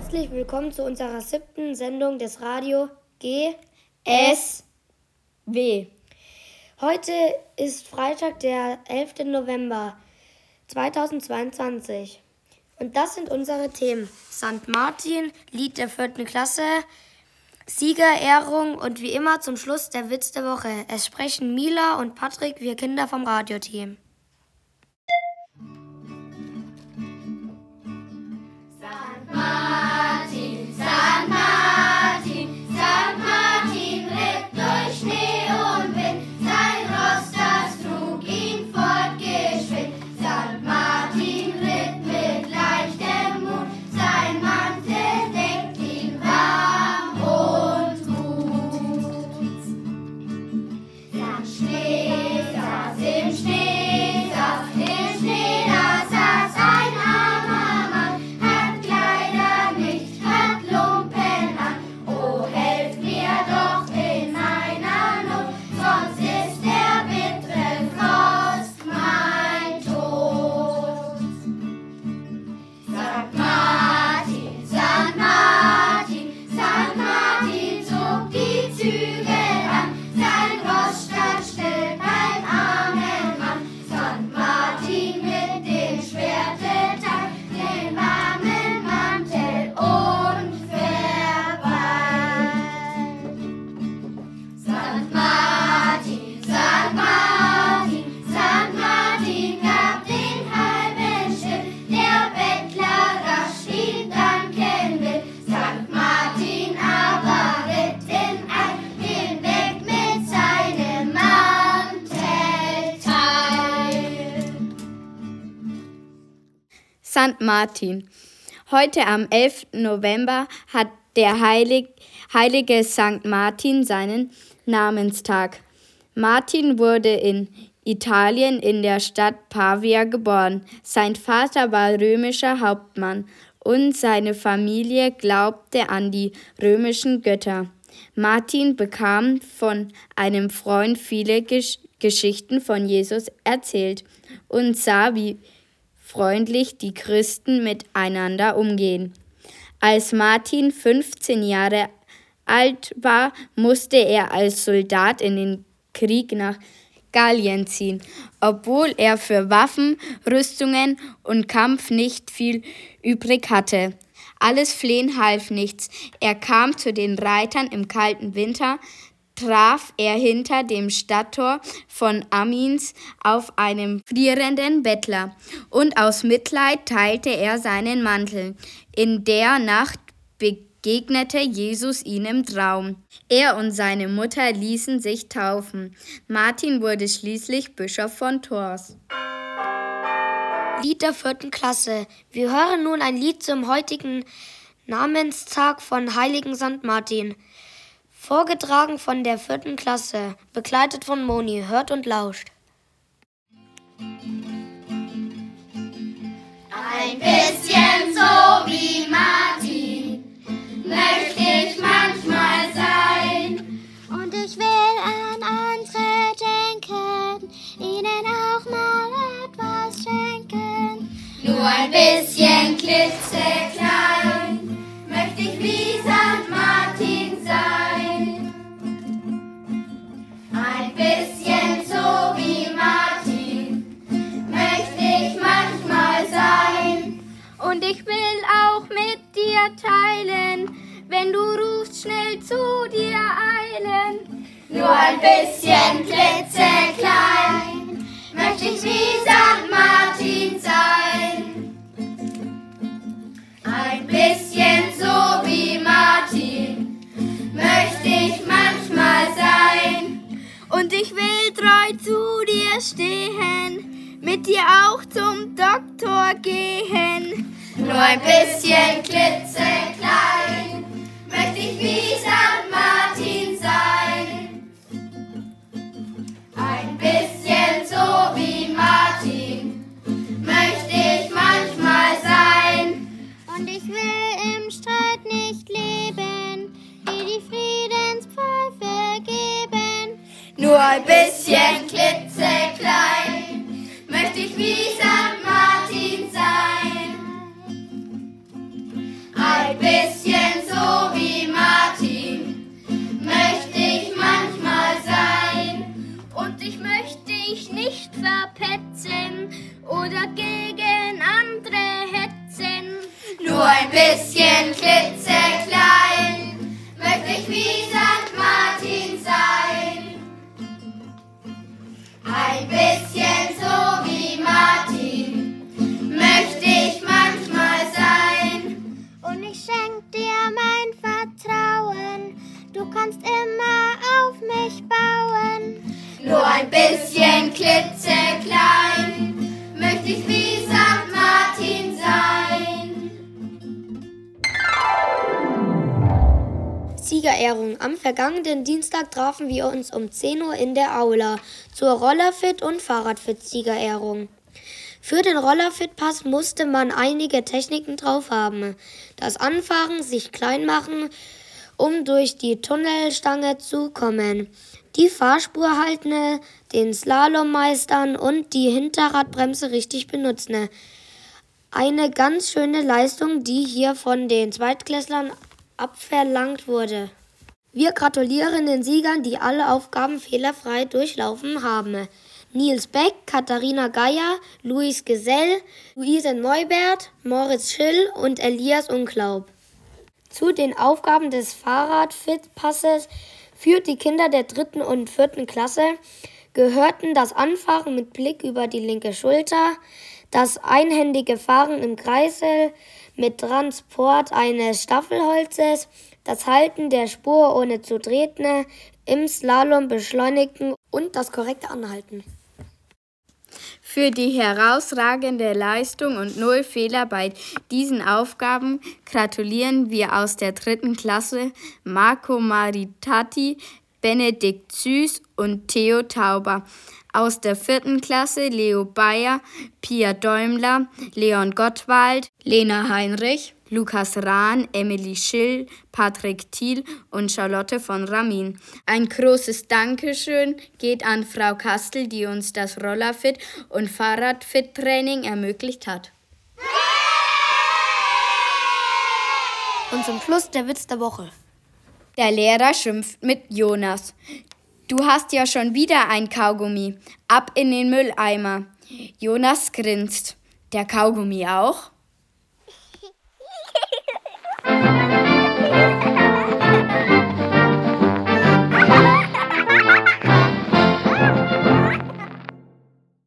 Herzlich willkommen zu unserer siebten Sendung des Radio GSW. Heute ist Freitag, der 11. November 2022. Und das sind unsere Themen. St. Martin, Lied der vierten Klasse, Siegerehrung und wie immer zum Schluss der Witz der Woche. Es sprechen Mila und Patrick, wir Kinder vom Radioteam. St. Martin. Heute am 11. November hat der Heilig, heilige St. Martin seinen Namenstag. Martin wurde in Italien in der Stadt Pavia geboren. Sein Vater war römischer Hauptmann und seine Familie glaubte an die römischen Götter. Martin bekam von einem Freund viele Gesch Geschichten von Jesus erzählt und sah, wie freundlich die Christen miteinander umgehen. Als Martin 15 Jahre alt war, musste er als Soldat in den Krieg nach Gallien ziehen, obwohl er für Waffen, Rüstungen und Kampf nicht viel übrig hatte. Alles Flehen half nichts. Er kam zu den Reitern im kalten Winter, traf er hinter dem Stadttor von Amins auf einem frierenden Bettler, und aus Mitleid teilte er seinen Mantel. In der Nacht begegnete Jesus ihm im Traum. Er und seine Mutter ließen sich taufen. Martin wurde schließlich Bischof von Tours. Lied der vierten Klasse. Wir hören nun ein Lied zum heutigen Namenstag von Heiligen St. Martin. Vorgetragen von der vierten Klasse, begleitet von Moni, hört und lauscht. Ein bisschen so wie Martin möchte ich manchmal sein. Und ich will an andere denken, ihnen auch mal etwas schenken. Nur ein bisschen klitzeklein wenn du rufst, schnell zu dir eilen. Nur ein bisschen klitzeklein möchte ich wie St. Martin sein. Ein bisschen so wie Martin möchte ich manchmal sein. Und ich will treu zu dir stehen, mit dir auch zum Doktor gehen. Nur ein bisschen klitzeklein ich wie St. Martin sein. Ein bisschen so wie Martin möchte ich manchmal sein. Und ich will im Streit nicht leben, wie die Friedenspfeife geben. Nur ein bisschen klitzeklein möchte ich wie petzen oder gegen andere hetzen. Nur ein bisschen Siegerehrung. Am vergangenen Dienstag trafen wir uns um 10 Uhr in der Aula zur Rollerfit- und Fahrradfit-Siegerehrung. Für den Rollerfit-Pass musste man einige Techniken drauf haben. Das Anfahren, sich klein machen, um durch die Tunnelstange zu kommen. Die Fahrspur halten, den Slalom meistern und die Hinterradbremse richtig benutzen. Eine ganz schöne Leistung, die hier von den Zweitklässlern abverlangt wurde. Wir gratulieren den Siegern, die alle Aufgaben fehlerfrei durchlaufen haben. Nils Beck, Katharina Geier, Luis Gesell, Luise Neubert, Moritz Schill und Elias Unglaub. Zu den Aufgaben des Fahrradfit-Passes für die Kinder der dritten und vierten Klasse gehörten das Anfahren mit Blick über die linke Schulter, das einhändige Fahren im Kreisel mit Transport eines Staffelholzes, das Halten der Spur ohne zu treten, im Slalom beschleunigen und das korrekte Anhalten. Für die herausragende Leistung und null Fehler bei diesen Aufgaben gratulieren wir aus der dritten Klasse Marco Maritati, Benedikt Süß und Theo Tauber. Aus der vierten Klasse Leo Bayer, Pia Däumler, Leon Gottwald, Lena Heinrich, Lukas Rahn, Emily Schill, Patrick Thiel und Charlotte von Ramin. Ein großes Dankeschön geht an Frau Kastel, die uns das Rollerfit und Fahrradfit-Training ermöglicht hat. Und zum Schluss der Witz der Woche. Der Lehrer schimpft mit Jonas. Du hast ja schon wieder ein Kaugummi. Ab in den Mülleimer. Jonas grinst. Der Kaugummi auch?